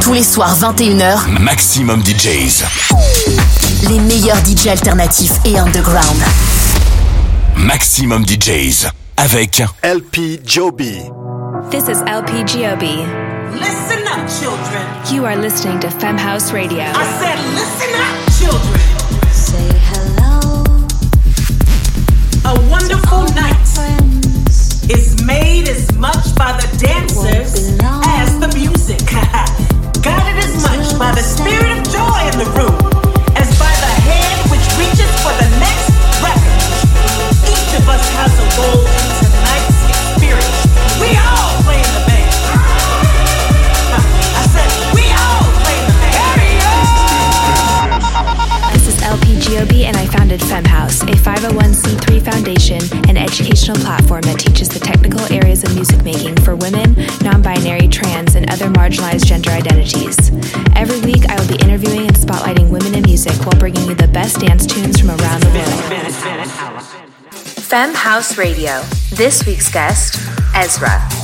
Tous les soirs 21h, Maximum DJs. Les meilleurs DJs alternatifs et underground. Maximum DJs avec LP Joby. This is LP Giobi. Listen up, children. You are listening to Femhouse Radio. I said, listen up, children. Say hello. A wonderful night is made as much by the dancers as the music. Guided as much by the spirit of joy in the room as by the hand which reaches for the next record. Each of us has a role founded Femme House, a 501c3 foundation and educational platform that teaches the technical areas of music making for women, non binary, trans, and other marginalized gender identities. Every week, I will be interviewing and spotlighting women in music while bringing you the best dance tunes from around the world. Femme House Radio. This week's guest, Ezra.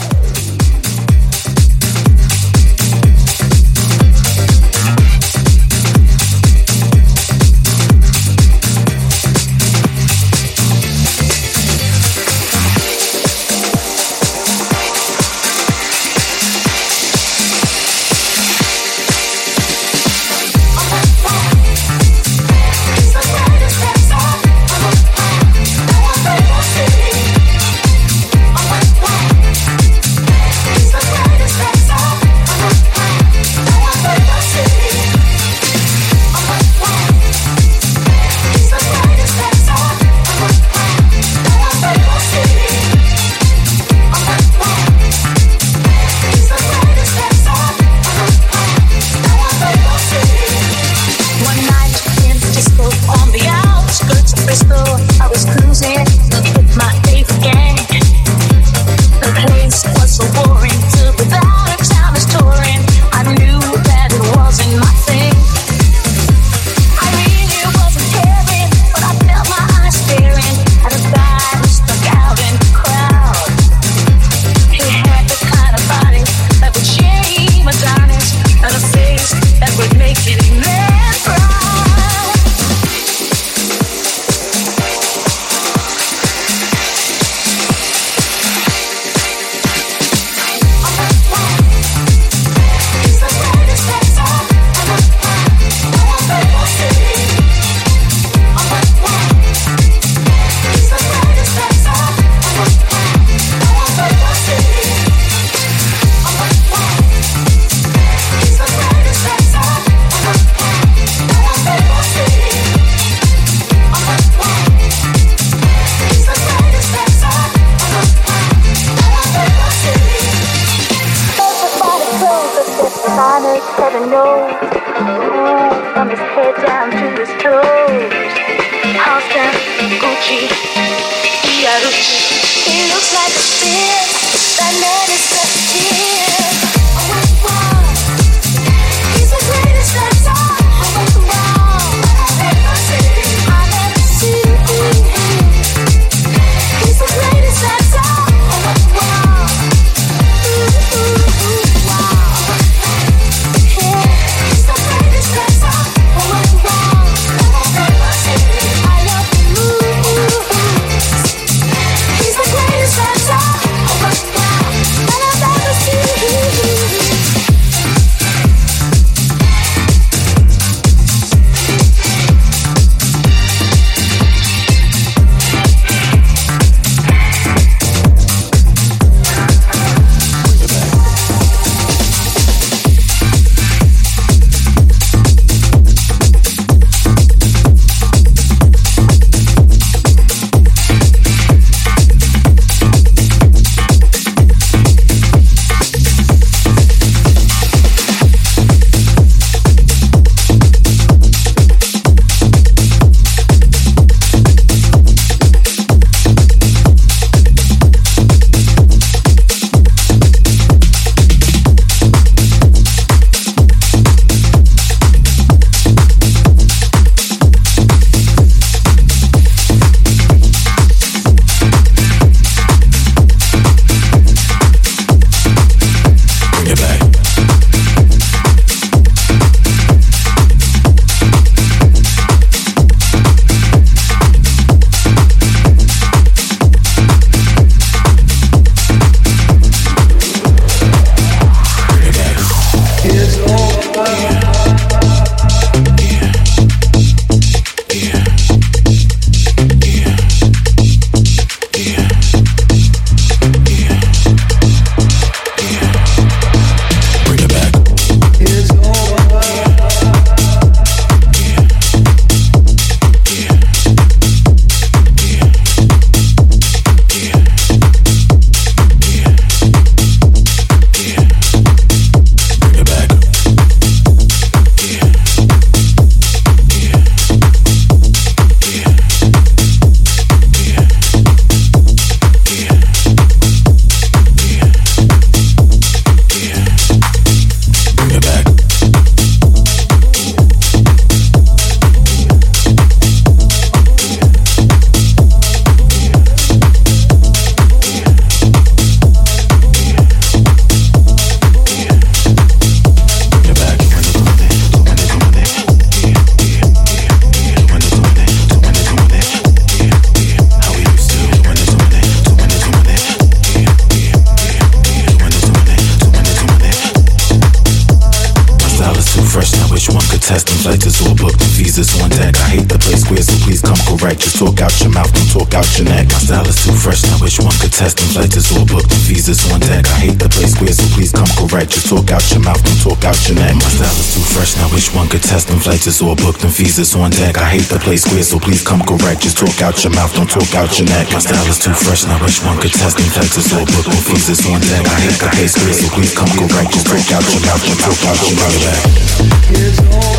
Test them flights the visas on deck. I hate the play square, so please come correct. Just talk out your mouth, don't talk out your neck. My style is too fresh, I wish one could test them flights or book them visas on deck. I hate the play square, so please come correct. Just talk out your mouth, don't talk out your neck. My style is too fresh, I wish one could test them flights or book them visas on deck. I hate the play square, so please come correct. Just talk out your mouth, don't talk out your neck.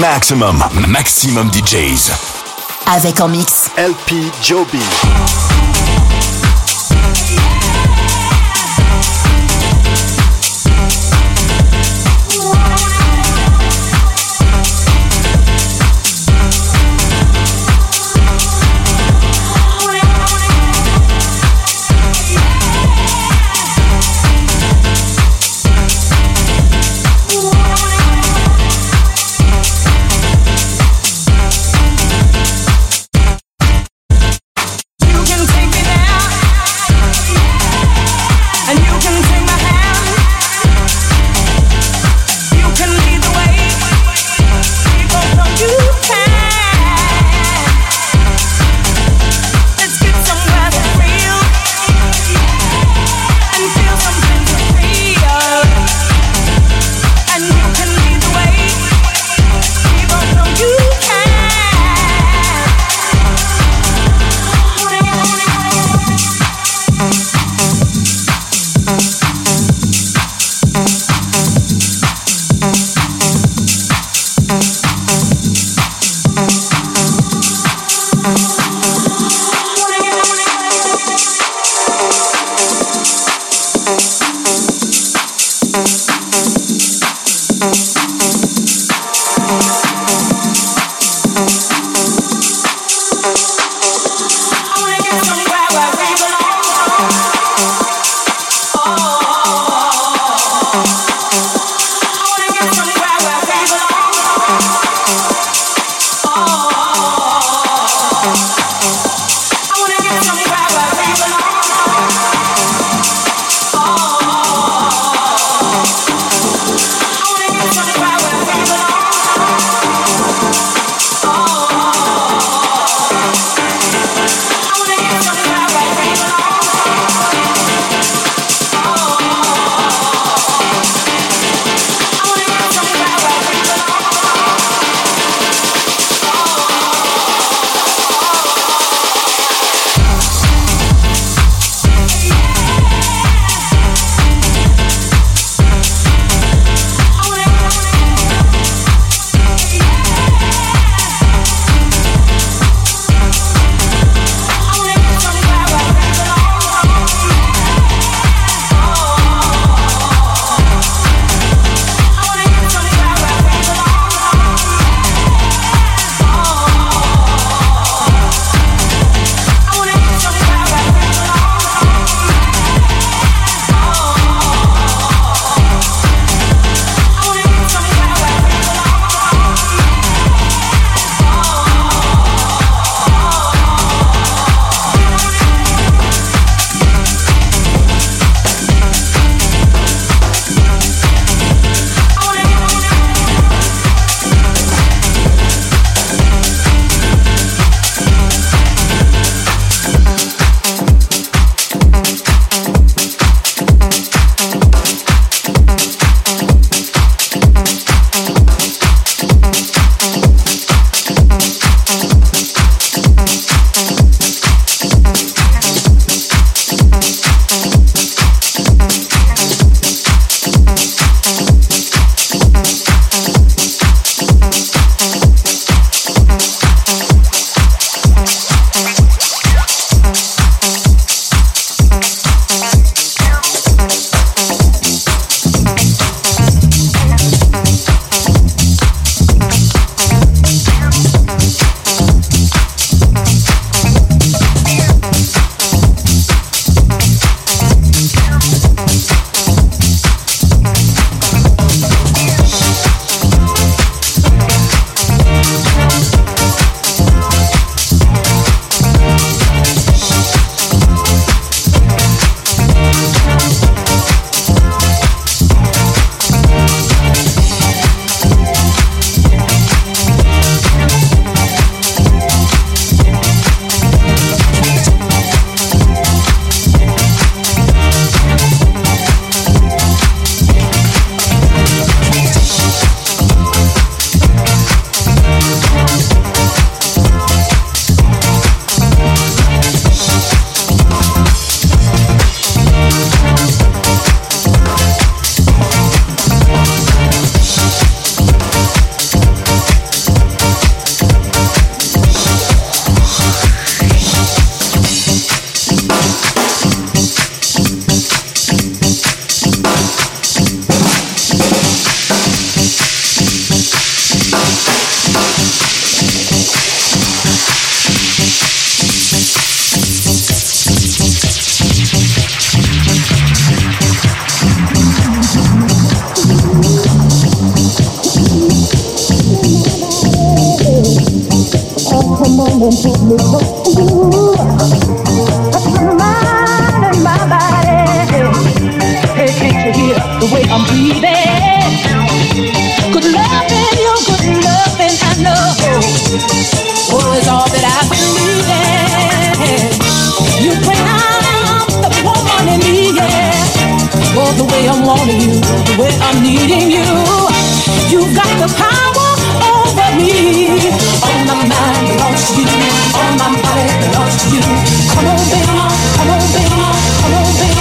Maximum, maximum DJs. Avec en mix LP Joby. To you. Touch my mind and my body. Hey, can't you hear the way I'm breathing? Good loving, your good loving, I know. Oh, it's all that I've been. You bring out the woman in me, yeah. Oh, the way I'm wanting you, the way I'm needing you. You've got the power Come on, baby, come on, baby, come on, baby,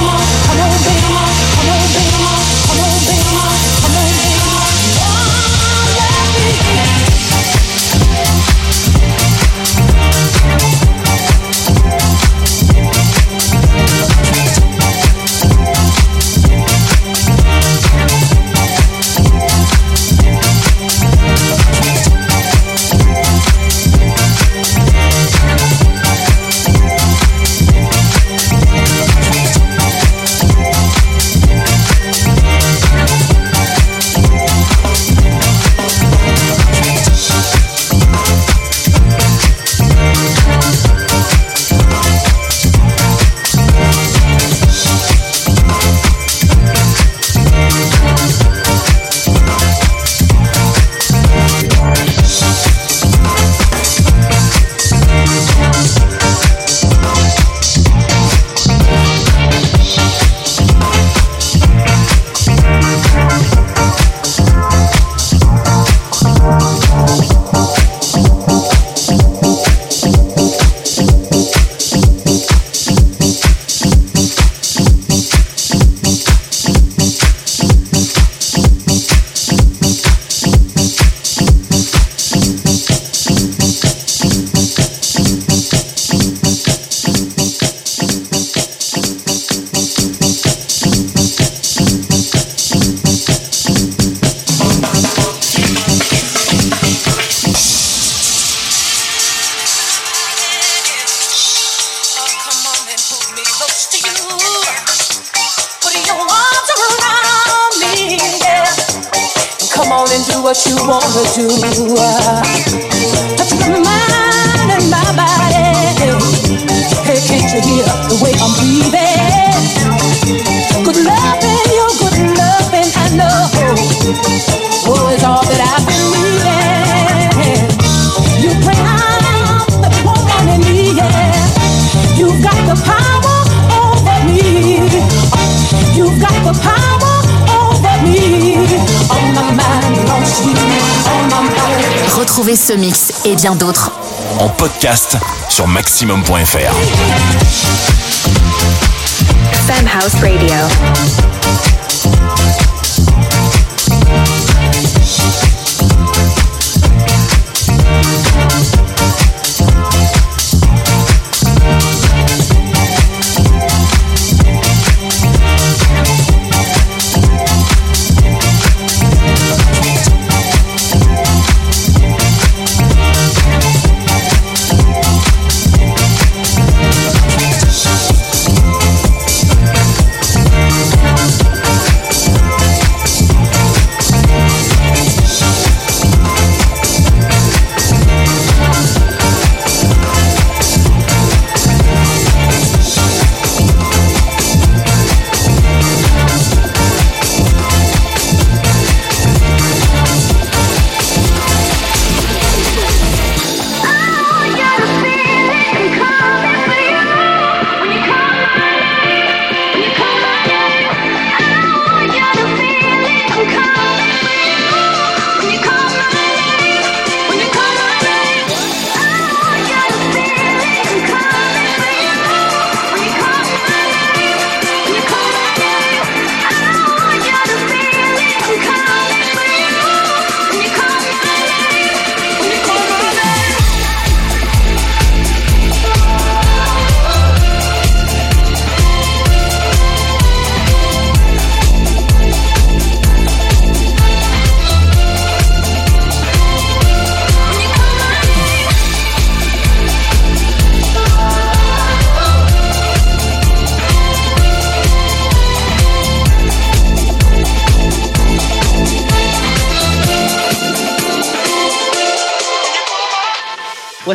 podcast sur maximum.fr. Femme House Radio.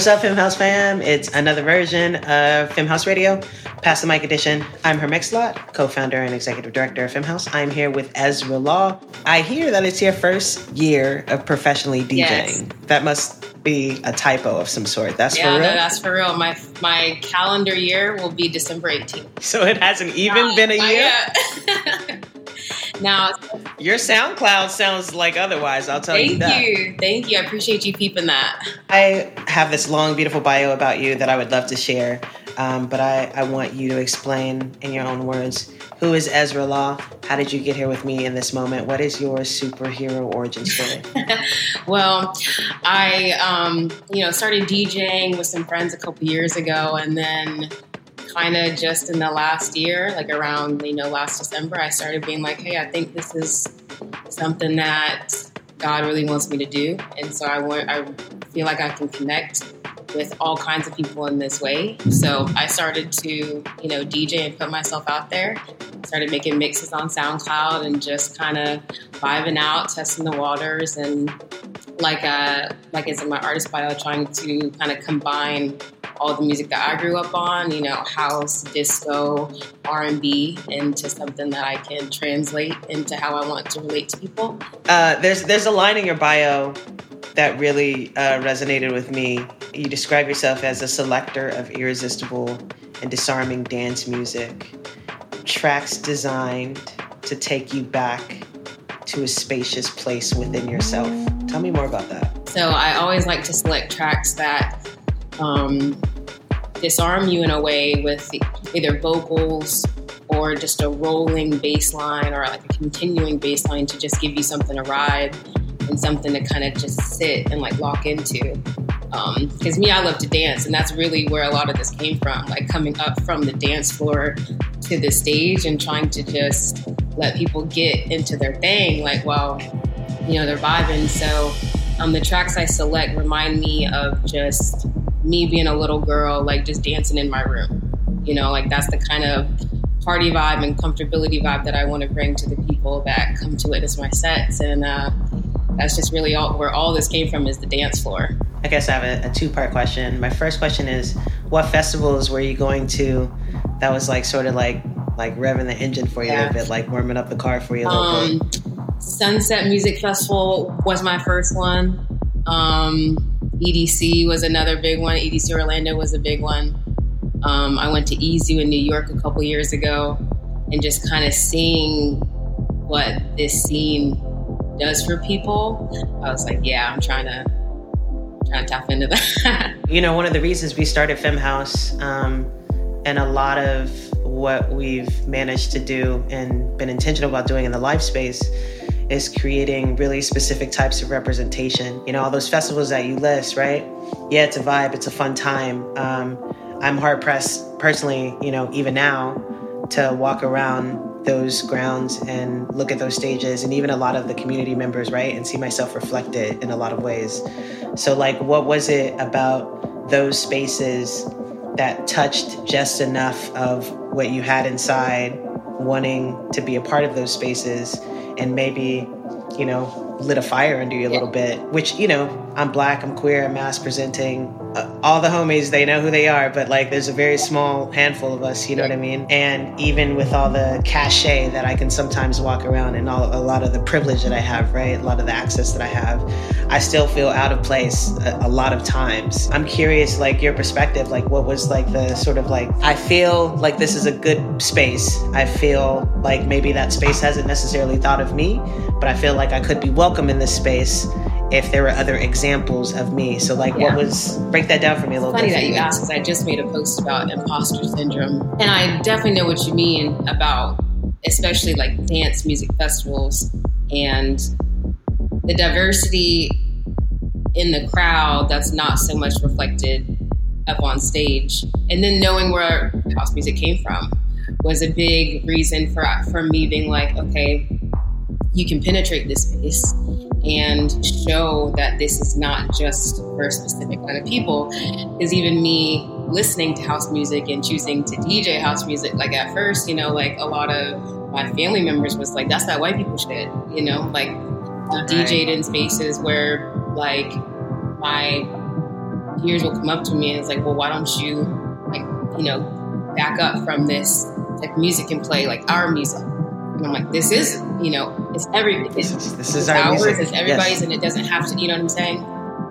What's up, Femme House fam? It's another version of Femme House Radio, Pass the Mic Edition. I'm Hermixalot, co-founder and executive director of Femme House. I'm here with Ezra Law. I hear that it's your first year of professionally DJing. Yes. That must be a typo of some sort. That's yeah, for real. no, that's for real. My my calendar year will be December 18th. so it hasn't even been a year. now, Your SoundCloud sounds like otherwise. I'll tell you thank you, thank you. I appreciate you peeping that. I have this long, beautiful bio about you that I would love to share, um, but I, I want you to explain in your own words who is Ezra Law? How did you get here with me in this moment? What is your superhero origin story? Well, I um, you know started DJing with some friends a couple years ago, and then kind of just in the last year, like around you know last December, I started being like, hey, I think this is something that God really wants me to do, and so I want I feel like I can connect with all kinds of people in this way. So I started to you know DJ and put myself out there. Started making mixes on SoundCloud and just kind of vibing out, testing the waters, and like uh like it's in my artist bio trying to kind of combine all the music that I grew up on, you know, house, disco, R&B into something that I can translate into how I want to relate to people. Uh, there's there's a line in your bio that really uh, resonated with me. You describe yourself as a selector of irresistible and disarming dance music, tracks designed to take you back to a spacious place within yourself. Tell me more about that. So I always like to select tracks that um, disarm you in a way with either vocals or just a rolling bass line or like a continuing bass line to just give you something to ride and something to kind of just sit and like lock into. Because me, I love to dance, and that's really where a lot of this came from. Like coming up from the dance floor to the stage and trying to just let people get into their thing, like while you know they're vibing. So um, the tracks I select remind me of just me being a little girl, like just dancing in my room. You know, like that's the kind of party vibe and comfortability vibe that I want to bring to the people that come to witness my sets, and uh, that's just really all where all this came from is the dance floor. I guess I have a, a two part question. My first question is what festivals were you going to that was like sort of like like revving the engine for you a Yeah. little bit, like warming up the car for you a little Um, bit? Sunset Music Festival was my first one. Um, EDC was another big one. EDC Orlando was a big one. Um, I went to EZoo in New York a couple years ago and just kind of seeing what this scene does for people. I was like, yeah, I'm trying to tap into that. You know, one of the reasons we started Femme House, um, and a lot of what we've managed to do and been intentional about doing in the live space is creating really specific types of representation. You know, all those festivals that you list, right? Yeah, it's a vibe, it's a fun time. Um, I'm hard pressed personally, you know, even now to walk around those grounds and look at those stages and even a lot of the community members, right? And see myself reflected in a lot of ways. So, like, what was it about those spaces that touched just enough of what you had inside, wanting to be a part of those spaces, and maybe, you know, lit a fire under you a little bit? Which, you know, I'm black, I'm queer, I'm masc presenting. Uh, all the homies, they know who they are, but like, there's a very small handful of us, you know what I mean? And even with all the cachet that I can sometimes walk around and all, a lot of the privilege that I have, right? A lot of the access that I have, I still feel out of place a, a lot of times. I'm curious, like your perspective, like what was like the sort of like, I feel like this is a good space. I feel like maybe that space hasn't necessarily thought of me, but I feel like I could be welcome in this space if there were other examples of me. So like Yeah. what was, break that down for me a little funny bit. that you asked because I just made a post about imposter syndrome, and I definitely know what you mean about, especially like dance music festivals and the diversity in the crowd that's not so much reflected up on stage, and then knowing where house music came from was a big reason for for me being like, okay, you can penetrate this space and show that this is not just for a specific kind of people. Because even me listening to house music and choosing to DJ house music, like at first, you know, like a lot of my family members was like, that's that white people shit, you know, like I DJ'd in spaces where like my peers will come up to me and it's like, well, why don't you like, you know, back up from this like music and play like our music? And I'm like, this is, you know, it's every, it's, this is our ours, music. it's everybody's, yes. and it doesn't have to, you know what I'm saying?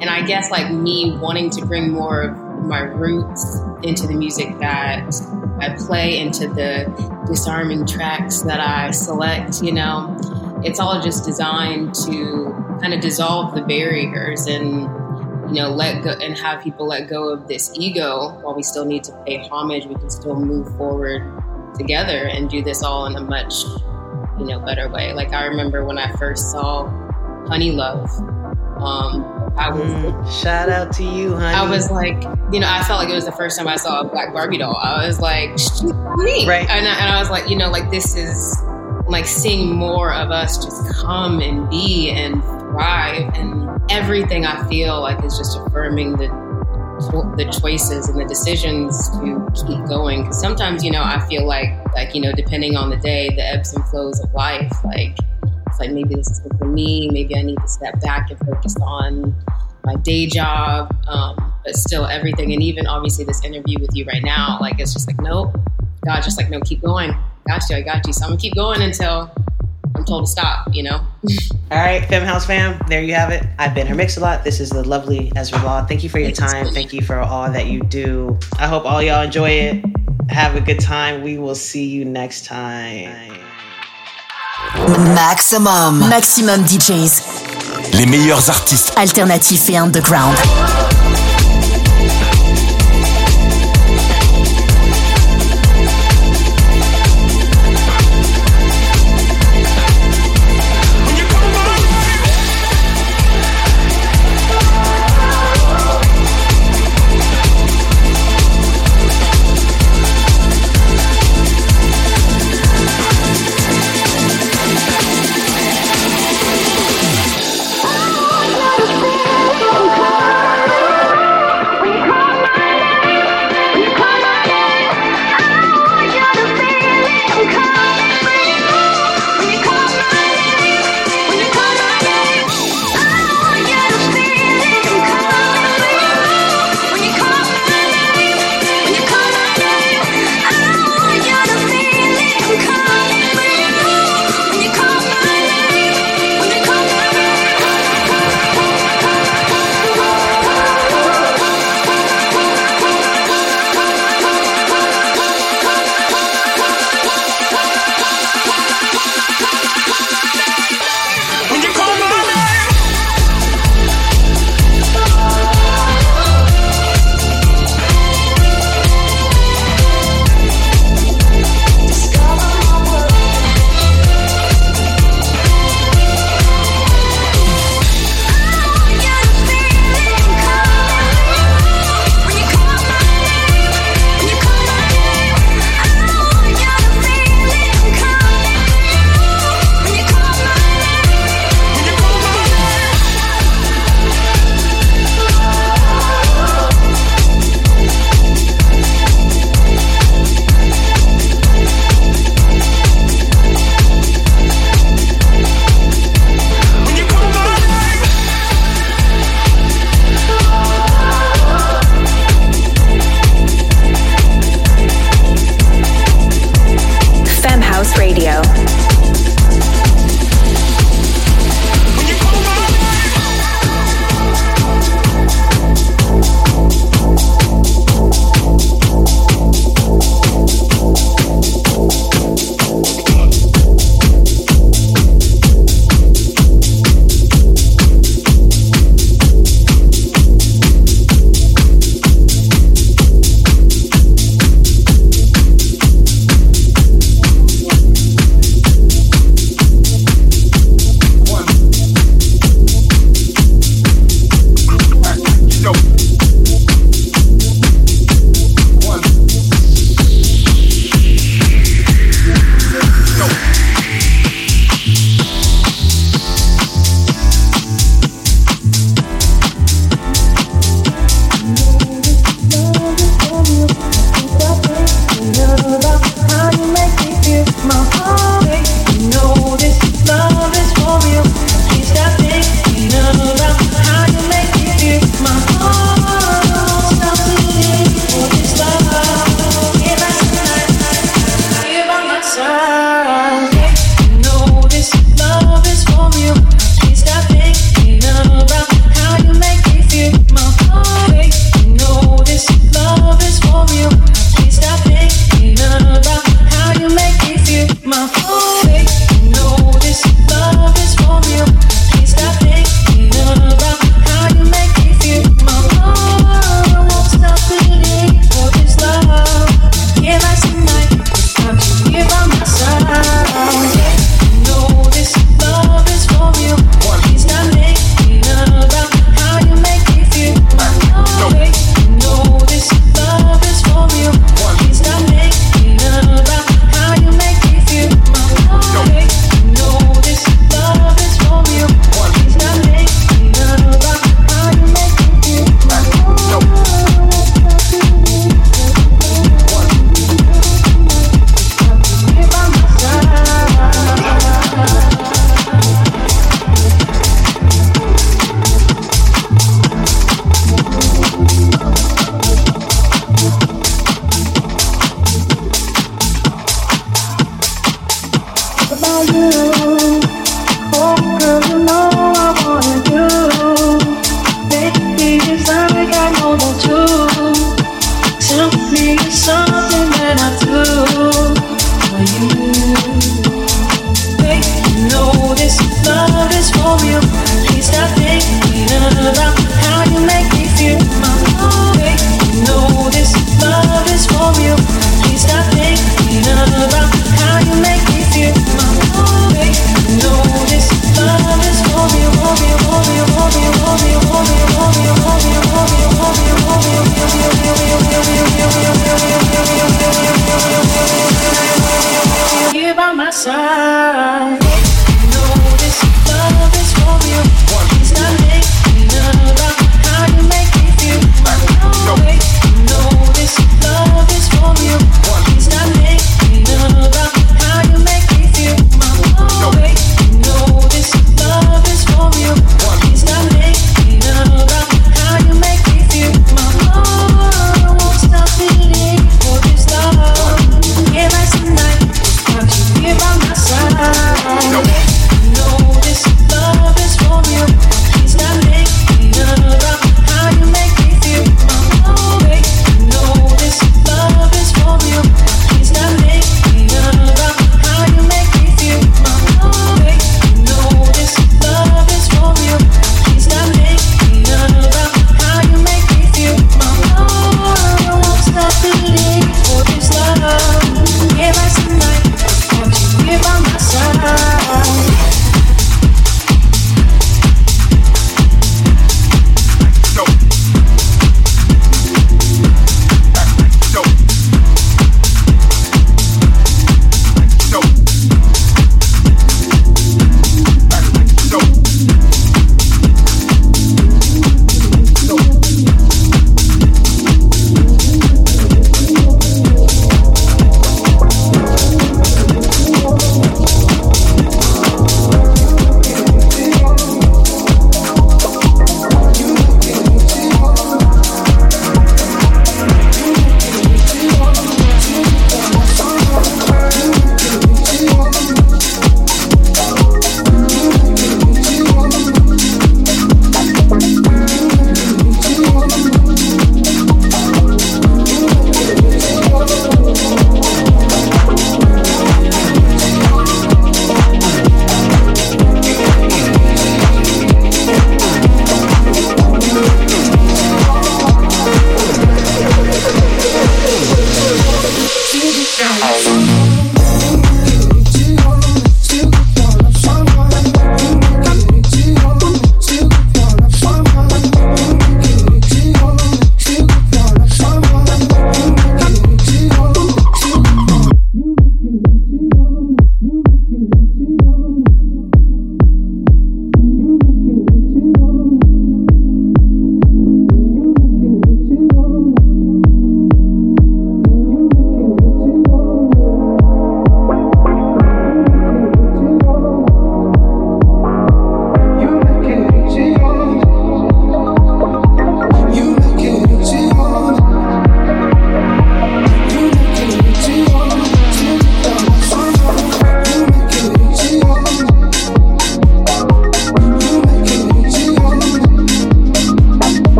And I guess like me wanting to bring more of my roots into the music that I play, into the disarming tracks that I select, you know, it's all just designed to kind of dissolve the barriers and you know let go and have people let go of this ego while we still need to pay homage we can still move forward together and do this all in a much you know better way like i remember when i first saw Honeyluv um, I was mm, shout out to you, honey. I was like, you know, I felt like it was the first time I saw a black Barbie doll. I was like, me, right? And I, and I was like, you know, like this is like seeing more of us just come and be and thrive and everything I feel like is just affirming the the choices and the decisions to keep going. Because sometimes, you know, I feel like like you know, depending on the day, the ebbs and flows of life, like it's like maybe this is good for me. Maybe I need to step back and focus on my day job. Um, but still, everything, and even obviously this interview with you right now, like it's just like nope. God, just like no, keep going. Got you, I got you. So I'm gonna keep going until I'm told to stop, you know? All right, Femme House fam, there you have it. I've been Hermixalot. This is the lovely Ezra Law. Thank you for your time. Thank you for all that you do. I hope all y'all enjoy it. Have a good time. We will see you next time. Maxximum. Maxximum DJs. Les meilleurs artistes. Alternatifs et underground.